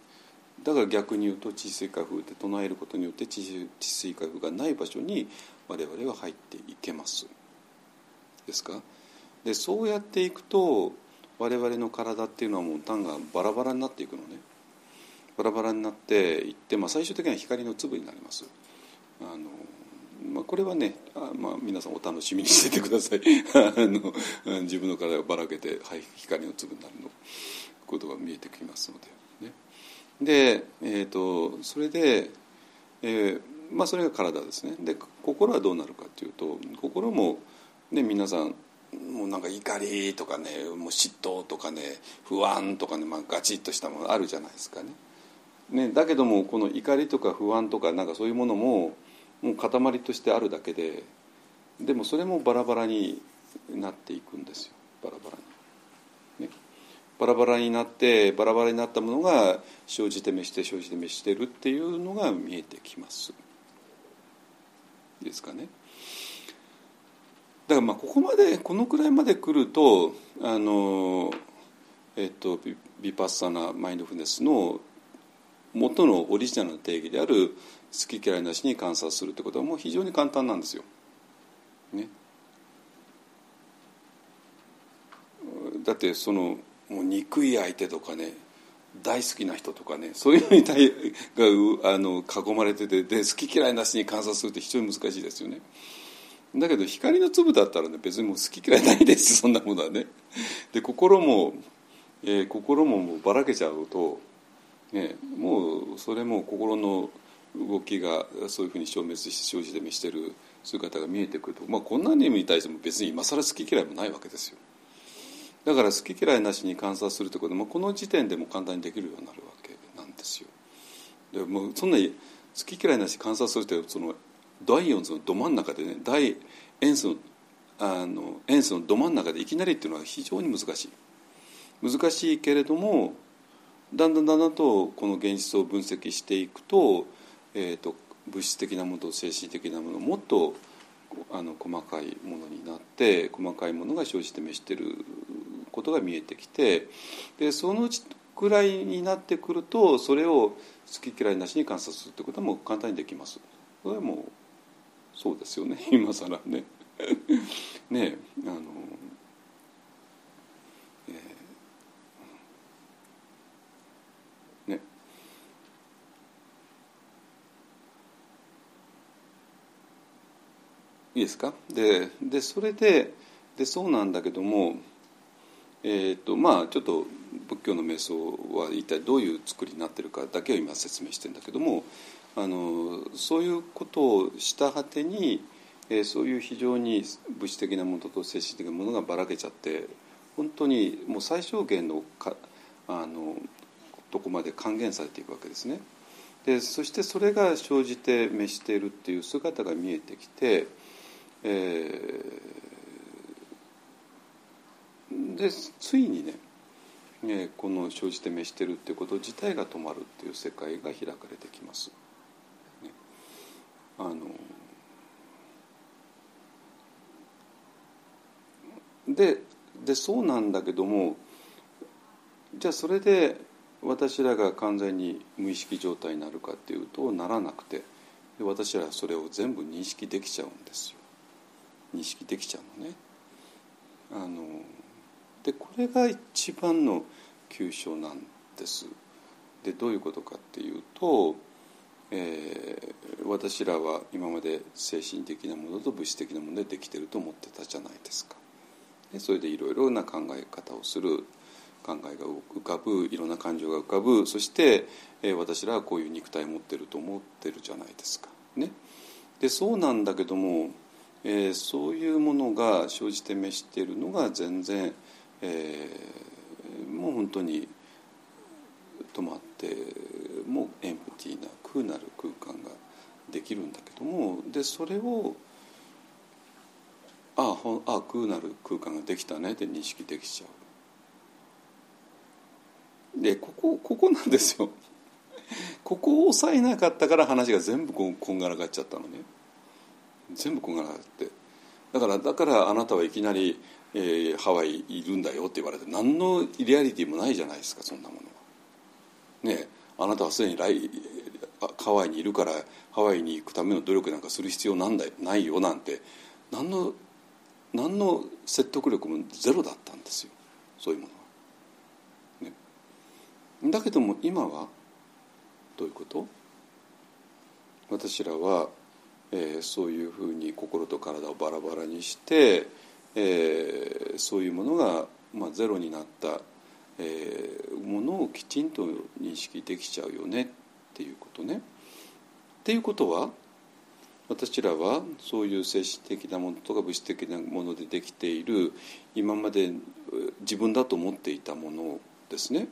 だから逆に言うと治水化風って唱えることによって治水化風がない場所に我々は入っていけます。ですか？でそうやっていくと我々の体っていうのはもう単がバラバラになっていくのね。バラバラになっていって、まあ、最終的には光の粒になります。あの、まあ、これはねあ、まあ、皆さんお楽しみにしててください あの自分の体をばらけて、はい、光の粒になるのことが見えてきますので。で、えーと、それで、えーまあ、それが体ですねで心はどうなるかというと心も、ね、皆さんもうなんか怒りとかねもう嫉妬とかね不安とかね、まあ、ガチッとしたものあるじゃないですかね。ねだけどもこの怒りとか不安とかなんかそういうものももう塊としてあるだけででもそれもバラバラになっていくんですよバラバラに。ねバラバラになってバラバラになったものが生じて召して生じて召してるっていうのが見えてきます。ですかね。だからまあここまでこのくらいまで来るとあのえっとビパッサナマインドフルネスの元のオリジナルの定義である好き嫌いなしに観察するってことはもう非常に簡単なんですよ。ね。だってそのもう憎い相手とかね大好きな人とかねそういうのに対があの囲まれててで好き嫌いなしに観察するって非常に難しいですよね。だけど光の粒だったらね別にもう好き嫌いないですそんなものはね。で心も、えー、心ももうばらけちゃうと、ね、もうそれも心の動きがそういうふうに消滅して生じて見してる姿が見えてくると、まあ、こんなにに対しても別に今更好き嫌いもないわけですよ。だから好き嫌いなしに観察するということもこの時点でも簡単にできるようになるわけなんですよ。でもそんなに好き嫌いなし観察するというその第4図のど真ん中でね大塩素のあの塩素のど真ん中でいきなりっていうのは非常に難しい。難しいけれどもだんだんだんだんとこの現実を分析していくと,、えーと、物質的なものと精神的なものもっとあの細かいものになって細かいものが生じて召してることが見えてきてでそのうちくらいになってくるとそれを好き嫌いなしに観察するってことはもう簡単にできます。それはもうそうですよね 今更ね。ねあの、いいですか？ででそれででそうなんだけどもえーとまあ、ちょっと仏教の瞑想は一体どういう作りになってるかだけを今説明してるんだけどもあのそういうことをした果てに、えー、そういう非常に物質的なものと精神的なものがばらけちゃって本当にもう最小限のかあのとこまで還元されていくわけですね。でそしてそれが生じて召しているっていう姿が見えてきて、えーでついにねねこの生じて召してるってこと自体が止まるっていう世界が開かれてきます。ね、あのででそうなんだけどもじゃあそれで私らが完全に無意識状態になるかっていうとならなくて私らはそれを全部認識できちゃうんですよ認識できちゃうのね。あのでこれが一番の急所なんです。でどういうことかっていうと、えー、私らは今まで精神的なものと物質的なものでできてると思ってたじゃないですか。でそれでいろいろな考え方をする考えが浮かぶいろんな感情が浮かぶそして、えー、私らはこういう肉体を持ってると思ってるじゃないですか。ね、でそうなんだけども、えー、そういうものが生じて召しているのが全然、えー、もう本当に止まってもうエンプティーな空なる空間ができるんだけどもでそれをあああ空なる空間ができたねって認識できちゃう。でここここなんですよ。ここを抑えなかったから話が全部こんがらがっちゃったのね。全部こんがらがって。だからだからあなたはいきなり、えー、ハワイいるんだよって言われて何のリアリティもないじゃないですかそんなものは。ねあなたはすでに来ハワイにいるからハワイに行くための努力なんかする必要なんだないよなんて。何の何の説得力もゼロだったんですよ。そういうものは。ね、だけども今はどういうこと？私らはえー、そういうふうに心と体をバラバラにして、えー、そういうものが、まあ、ゼロになった、えー、ものをきちんと認識できちゃうよねっていうことね。っていうことは私らはそういう精神的なものとか物質的なものでできている今まで自分だと思っていたものですね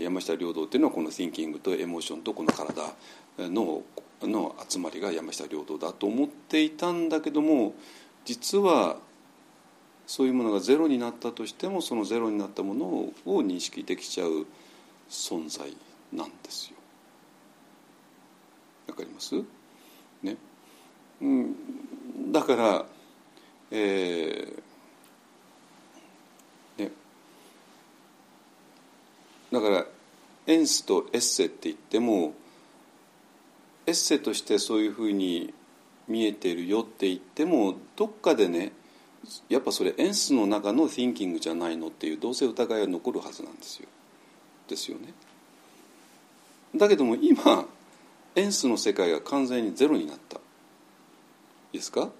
山下良道っていうのはこの thinking とエモーションとこの体のの集まりが山下良道だと思っていたんだけども実はそういうものがゼロになったとしてもそのゼロになったものを認識できちゃう存在なんですよ。わかります？ね、うん、だから、えーね、だからエンスとエッセって言ってもエッセとしてそういうふうに見えてるよって言ってもどっかでねやっぱそれエンスの中の thinking じゃないのっていうどうせ疑いは残るはずなんですよ。ですよね。だけども今エンスの世界が完全にゼロになった。ですか？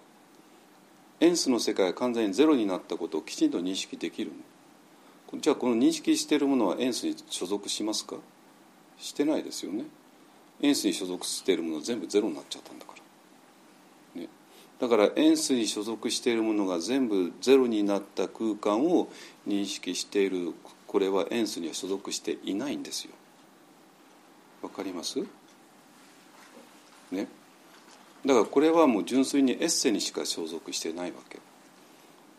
エンスの世界が完全にゼロになったことをきちんと認識できるじゃあこの認識しているものはエンスに所属しますか？してないですよね。エンスに所属しているもの全部ゼロになっちゃったんだから、ね、だからエンスに所属しているものが全部ゼロになった空間を認識しているこれはエンスには所属していないんですよ。わかります？ね。だからこれはもう純粋にエッセにしか所属してないわけ。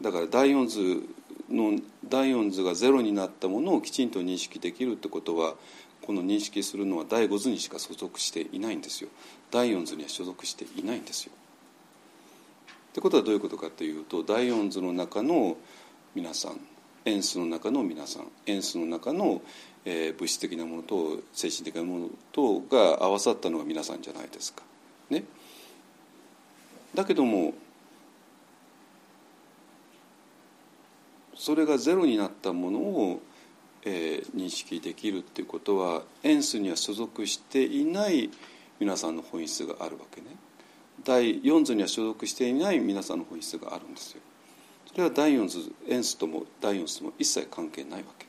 だから第四図の第四図がゼロになったものをきちんと認識できるってことはこの認識するのは第五図にしか所属していないんですよ第四図には所属していないんですよ。ってことはどういうことかというと第四図の中の皆さんエンスの中の皆さんエンスの中の、えー、物質的なものと精神的なものとが合わさったのが皆さんじゃないですか。ね、だけどもそれがゼロになったものをえー、認識できるっていうことはエンスには所属していない皆さんの本質があるわけね。第四図には所属していない皆さんの本質があるんですよ。それは第四図エンスとも第四図とも一切関係ないわけ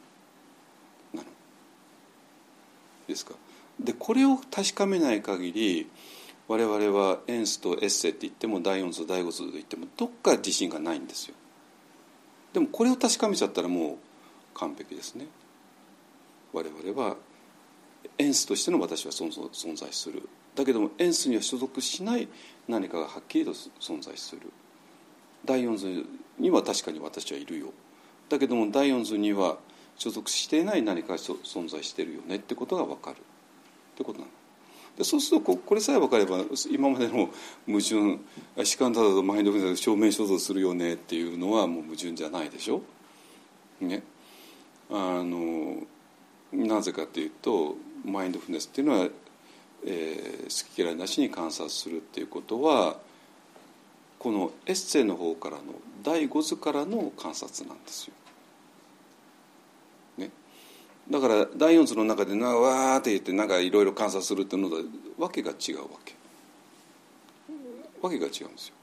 なの。ですか。でこれを確かめない限り我々はエンスとエッセって言っても第四図第五図と言ってもどっか自信がないんですよ。でもこれを確かめちゃったらもう完璧ですね。我々はエンスとしての私は存在する。だけどもエンスには所属しない何かがはっきりと存在する。第四図には確かに私はいるよ。だけども第四図には所属していない何かが存在しているよね。ってことが分かる。ってことなの。でそうするとこれさえ分かれば今までの矛盾士官ただとマインドフルネス証明所蔵するよねっていうのはもう矛盾じゃないでしょ。ね、あのなぜかというとマインドフルネスっていうのは、えー、好き嫌いなしに観察するっていうことはこのエッセイの方からの第五図からの観察なんですよ。ね、だから第四図の中でなわーって言ってなんかいろいろ観察するっていうのとわけが違うわけ。わけが違うんですよ。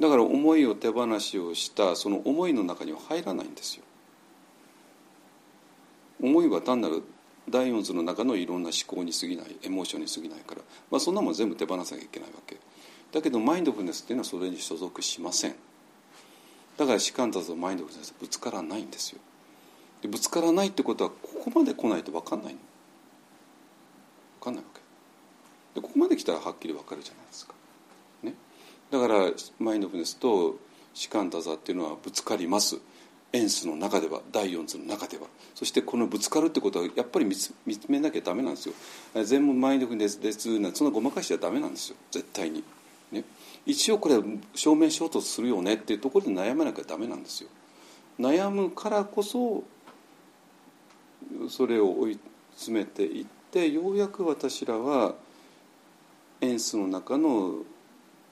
だから思いを手放しをしたその思いの中には入らないんですよ思いは単なる第四図の中のいろんな思考に過ぎないエモーションに過ぎないから、まあ、そんなもん全部手放さなきゃいけないわけ。だけどマインドフルネスっていうのはそれに所属しません。だから士官たとマインドフルネスぶつからないんですよ。でぶつからないってことはここまで来ないと分かんないの。分かんないわけ。でここまで来たらはっきり分かるじゃないですか、ね、だからマインドフルネスと士官多座っていうのはぶつかります。エンスの中では第四図の中ではそしてこのぶつかるってことはやっぱり見つめなきゃダメなんですよ。全部マインドフルネスですなそんなごまかしちゃダメなんですよ。絶対に、ね、一応これ証明しようとするよねっていうところで悩まなきゃダメなんですよ。悩むからこそそれを追い詰めていってようやく私らはエンスの中の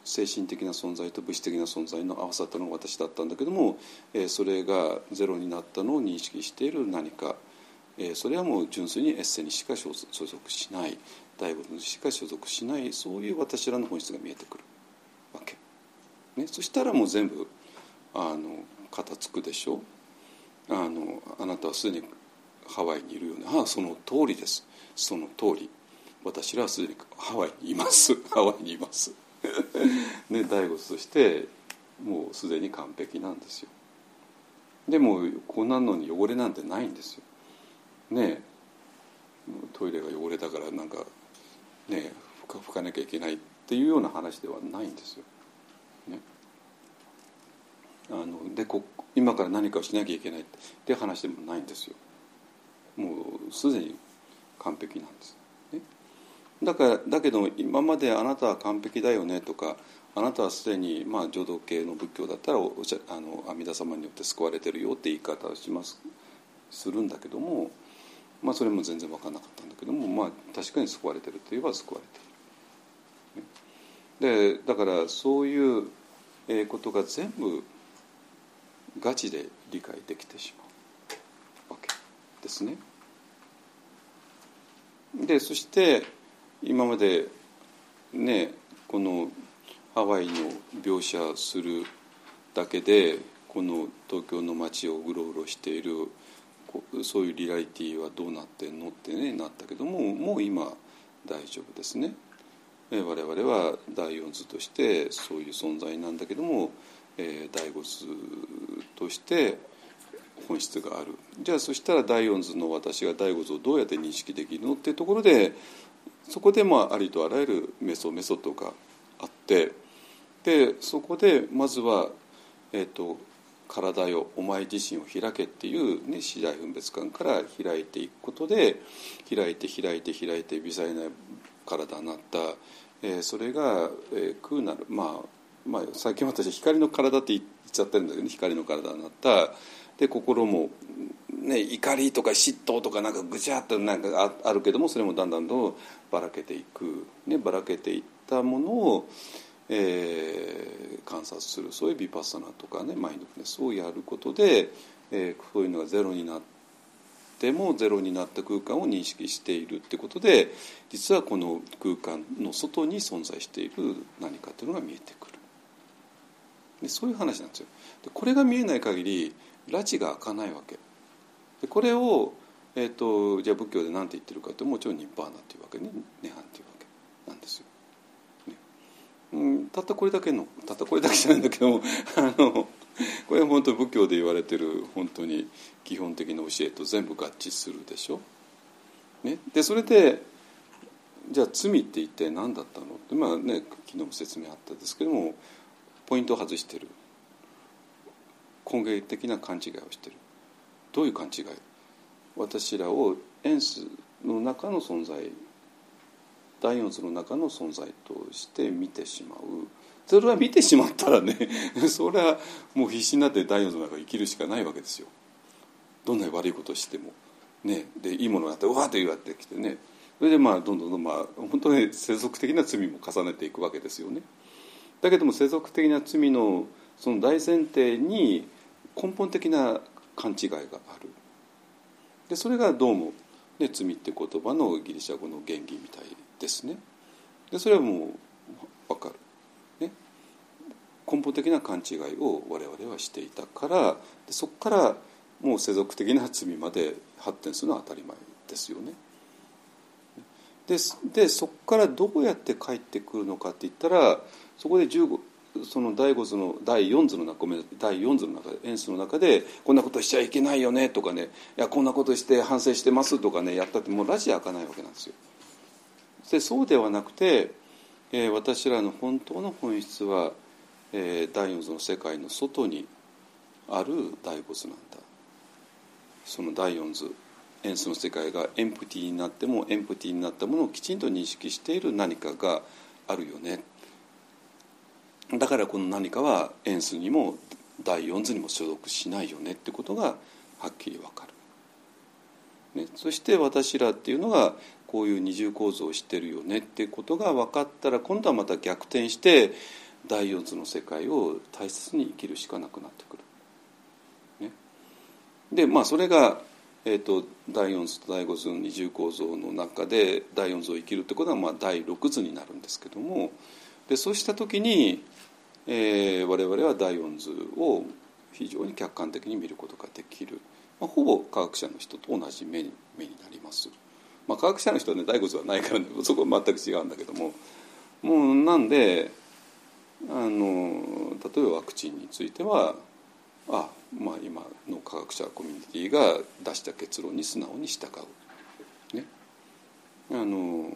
精神的な存在と物質的な存在の合わさったのが私だったんだけども、えそれがゼロになったのを認識している何か、えそれはもう純粋にエッセにしか所属しない。大仏にしか所属しないそういう私らの本質が見えてくる。わけ。ね、そしたらもう全部あの片付くでしょ。あのあなたはすでにハワイにいるよねああその通りです。その通り。私らはすでにハワイにいます。ハワイにいます。ね、大仏としてもうすでに完璧なんですよでもこんなのに汚れなんてないんですよねトイレが汚れたからなんかね拭かなきゃいけないっていうような話ではないんですよ。ね、あのでこ今から何かをしなきゃいけないって話でもないんですよ。もうすでに完璧なんです。だからだけど今まであなたは完璧だよねとかあなたはすでに、まあ、浄土系の仏教だったらおあの阿弥陀様によって救われてるよって言い方をしますするんだけども、まあ、それも全然分かんなかったんだけども、まあ、確かに救われてるといえば救われてる。でだからそういうことが全部ガチで理解できてしまうわけですね。でそして今までねこのハワイの描写するだけでこの東京の街をうろうろしているそういうリアリティはどうなってんのってねなったけどももう今大丈夫ですね。我々は第四図としてそういう存在なんだけども、えー、第五図として本質があるじゃあそしたら第四図の私が第五図をどうやって認識できるのっていうところでそこでまあありとあらゆるメソメソッドがあってでそこでまずは、えーと「体よお前自身を開け」っていう、ね、次第分別感から開いていくことで開いて開いて開いて微細な体になった、えー、それが、えー、空なるまあまあ、最近私光の体って言っちゃってるんだけど、ね、光の体になった。で心もね、怒りとか嫉妬とかなんかぐちゃっとなんかあるけどもそれもだんだんとばらけていく、ね、ばらけていったものを、えー、観察するそういうビパッサナとかねマインドフネスをやることで、えー、そういうのがゼロになってもゼロになった空間を認識しているってことで実はこの空間の外に存在している何かというのが見えてくるでそういう話なんですよ。でこれが見えない限り拉致が開かないわけ。でこれを、えーと、じゃあ仏教で何て言ってるかともちろんニッパーナっていうわけね。涅槃っていうわけなんですよ。うん、たったこれだけのたったこれだけじゃないんだけども あのこれは本当仏教で言われてる本当に基本的な教えと全部合致するでしょ？ね、でそれでじゃあ罪って一体何だったの？ってまあね昨日も説明あったんですけどもポイントを外してる。根源的な勘違いをしてる。どういう勘違い？私らをエンスの中の存在第四図の中の存在として見てしまう。それは見てしまったらね それはもう必死になって第四図の中生きるしかないわけですよ。どんなに悪いことをしても。ね。でいいものがあってうわっと言われてきてね。それでまあどんどんどんまあ本当に世俗的な罪も重ねていくわけですよね。だけども世俗的な罪のその大前提に根本的な勘違いがある。でそれがどうも、ね、罪って言葉のギリシャ語の原義みたいですね。でそれはもう分かる、ね、根本的な勘違いを我々はしていたからそこからもう世俗的な罪まで発展するのは当たり前ですよね。でそこからどうやって帰ってくるのかって言ったらそこで15その第5図の第4図の中第4図の中演出の中でこんなことしちゃいけないよねとかねいやこんなことして反省してますとかねやったってもうラジ開かないわけなんですよ。でそうではなくて、えー、私らの本当の本質は、えー、第4図の世界の外にある第5図なんだその第4図演出の世界がエンプティーになってもエンプティーになったものをきちんと認識している何かがあるよねだからこの何かは演出にも第4図にも所属しないよねってことがはっきり分かる、ね、そして私らっていうのがこういう二重構造をしてるよねってことが分かったら今度はまた逆転して第四図の世界を大切に生きるしかなくなってくる。ね、でまあそれが、えーと、第四図と第五図の二重構造の中で第四図を生きるってことはまあ第六図になるんですけども。でそうした時に、えー、我々は第四図を非常に客観的に見ることができる、まあ、ほぼ科学者の人と同じ目に目になります。まあ、科学者の人はね第五図はないからね そこは全く違うんだけどももうなんであの例えばワクチンについてはあまあ今の科学者コミュニティが出した結論に素直に従う。ねあの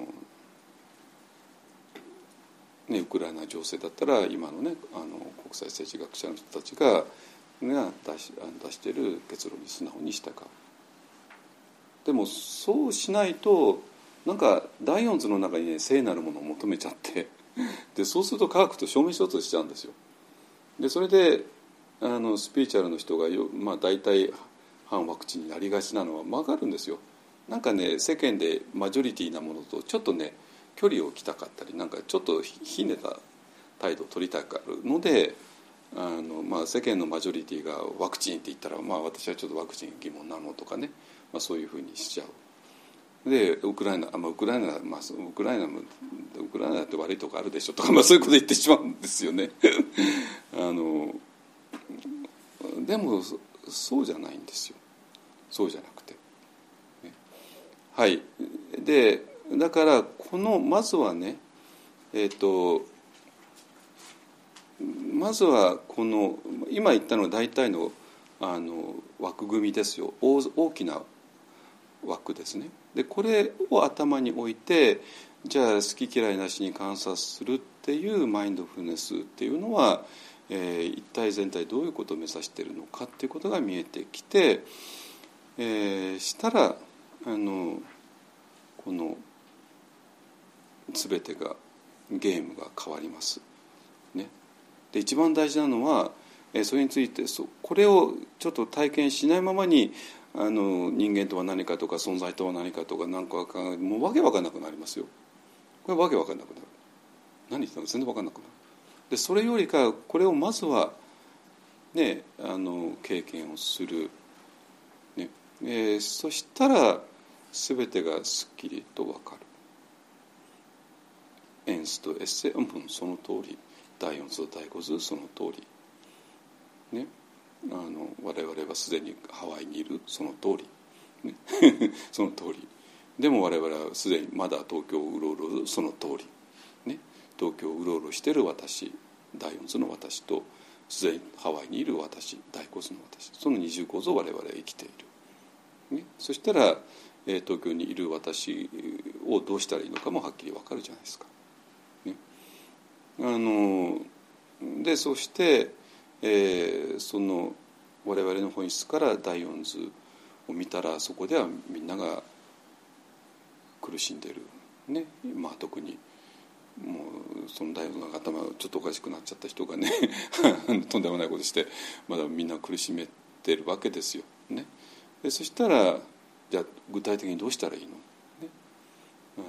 ね、ウクライナ情勢だったら今のねあの国際政治学者の人たちがが出し出している結論に素直に従う。でもそうしないとなんか第四図の中にね聖なるものを求めちゃって でそうすると科学と証明しようとしちゃうんですよ。でそれであのスピーチュアルの人がよ、まあ、大体反ワクチンになりがちなのは分かるんですよ。なんかね世間でマジョリティなものとちょっとね距離を置きたかったりなんかちょっとひねた態度を取りたがるのであの、まあ、世間のマジョリティがワクチンって言ったら、まあ、私はちょっとワクチン疑問なのとかねまあ、そういうふうにしちゃう。でウクライナ、まあ、ウクライナ、まあ、ウクライナもウクライナって悪いとこあるでしょとか、まあ、そういうこと言ってしまうんですよね。あのでもそうじゃないんですよそうじゃなくて。ね、はいでだからこのまずはねえっ、ー、とまずはこの今言ったのは大体のあの枠組みですよ。大きな枠ですね。でこれを頭に置いてじゃあ好き嫌いなしに観察するっていうマインドフルネスっていうのは、えー、一体全体どういうことを目指しているのかっていうことが見えてきて、えー、したらあのこの全てがゲームが変わります。ね、で一番大事なのはそれについてこれをちょっと体験しないままにあの人間とは何かとか存在とは何かとか何かもうわけわかんなくなりますよ。これわけわかんなくなる。何言ってたの全然わかんなくなる。でそれよりかこれをまずはねあの経験をする。ねえー、そしたら全てがすっきりとわかる。エンスとエッセうその通り。第4図第5図その通り。ね、あの我々はすでにハワイにいるその通り、ね、その通り。でも我々はすでにまだ東京をうろうろその通り、ね、東京をうろうろしてる私。第四図の私とすでにハワイにいる私。第五図の私。その二重構造を我々は生きている、ね、そしたら、えー、東京にいる私をどうしたらいいのかもはっきり分かるじゃないですか。あのでそしてえー、その我々の本質から第四図を見たらそこではみんなが苦しんでる。ね。まあ特にもうその第四の頭ちょっとおかしくなっちゃった人がね とんでもないことしてまだみんな苦しめてるわけですよ。ね、でそしたらじゃあ具体的にどうしたらいいの、ね。あの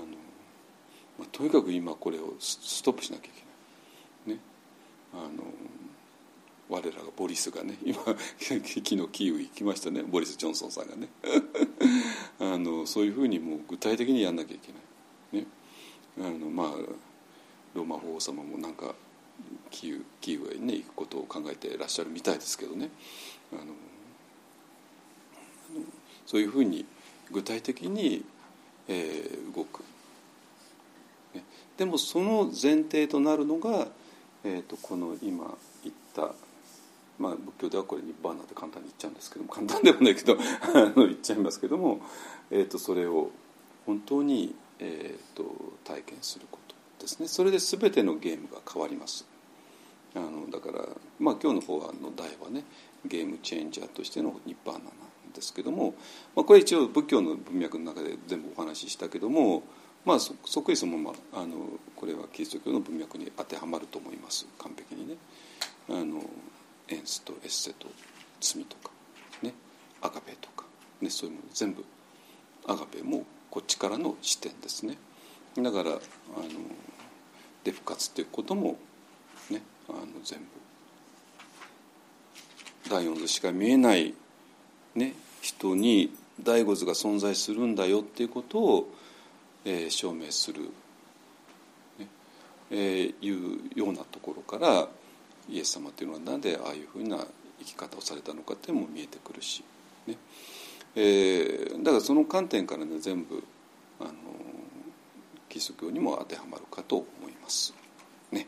まあ、とにかく今これをストップしなきゃいけない。あの我らがボリスがね 今昨日キーウ行きましたね。ボリス・ジョンソンさんがね。あのそういうふうにもう具体的にやんなきゃいけない。ね、あのまあローマ法王様もなんかキーウキーウへ、ね、行くことを考えてらっしゃるみたいですけどね。あのそういうふうに具体的に、えー、動く、ね、でもその前提となるのが、えーと、この今言ったまあ、仏教ではこれニッバーナって簡単に言っちゃうんですけども簡単でもないけど言っちゃいますけども、えーと、それを本当に、えーと、体験することですね。それで全てのゲームが変わります。あのだから、まあ、今日の法案の題はねゲームチェンジャーとしてのニッバーナなんですけども、まあ、これ一応仏教の文脈の中で全部お話ししたけども、まあ、そっくりそのままあのこれはキリスト教の文脈に当てはまると思います。完璧にね。あのエンスとエッセと罪とか、ね、アガペとか、ね、そういうもの全部アガペもこっちからの視点ですね。だからあのデフ活っていうことも、ね、あの全部。第四図しか見えない、ね、人に第五図が存在するんだよっていうことを、えー、証明する、ねえー、いうようなところからイエス様っていうのは何でああいうふうな生き方をされたのかっていうのも見えてくるし、ねえー、だからその観点からね全部あのキリスト教にも当てはまるかと思います。ね、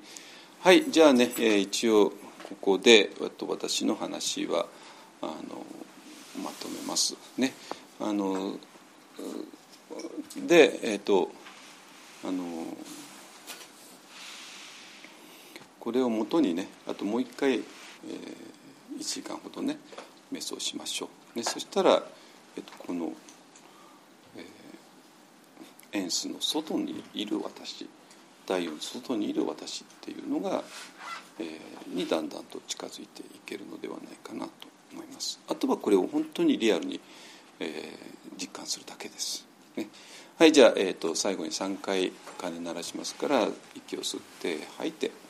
はいじゃあね、えー、一応ここで私の話はあのまとめますね。あのでえっ、ー、とあのこれをもとにねあともう一回、えー、1時間ほどね瞑想しましょう、ね、そしたら、えっと、この、えー、エンスの外にいる私第四の外にいる私っていうのが、えー、にだんだんと近づいていけるのではないかなと思います。あとはこれを本当にリアルに、えー、実感するだけです、ね、はいじゃあ、えーと、最後に3回鐘鳴らしますから息を吸って吐いて。